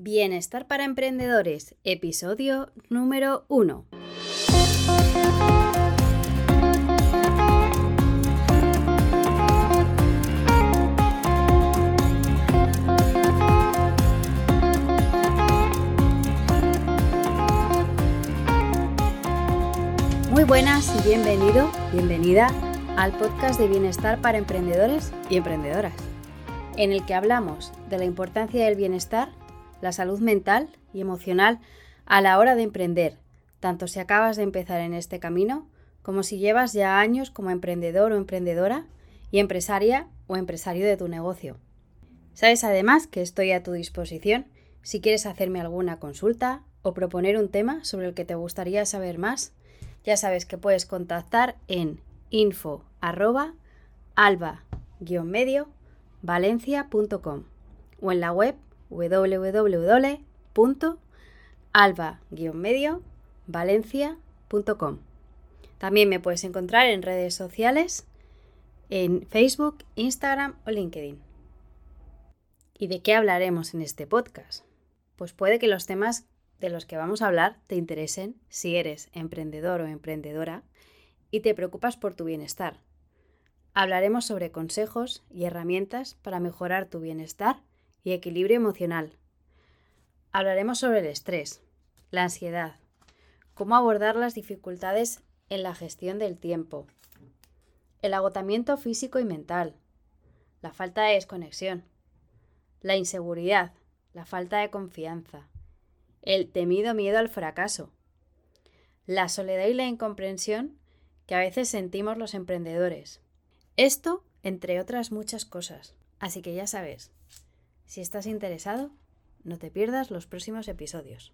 Bienestar para Emprendedores, episodio número 1. Muy buenas y bienvenido, bienvenida al podcast de Bienestar para Emprendedores y Emprendedoras, en el que hablamos de la importancia del bienestar, la salud mental y emocional a la hora de emprender, tanto si acabas de empezar en este camino como si llevas ya años como emprendedor o emprendedora y empresaria o empresario de tu negocio. Sabes además que estoy a tu disposición si quieres hacerme alguna consulta o proponer un tema sobre el que te gustaría saber más. Ya sabes que puedes contactar en info arroba alba-medio valencia.com o en la web www.alba-medio valencia.com. También me puedes encontrar en redes sociales, en Facebook, Instagram o LinkedIn. ¿Y de qué hablaremos en este podcast? Pues puede que los temas de los que vamos a hablar te interesen si eres emprendedor o emprendedora y te preocupas por tu bienestar. Hablaremos sobre consejos y herramientas para mejorar tu bienestar y equilibrio emocional. Hablaremos sobre el estrés, la ansiedad, cómo abordar las dificultades en la gestión del tiempo, el agotamiento físico y mental, la falta de desconexión, la inseguridad, la falta de confianza, el temido miedo al fracaso, la soledad y la incomprensión que a veces sentimos los emprendedores. Esto entre otras muchas cosas. Así que ya sabes, si estás interesado, no te pierdas los próximos episodios.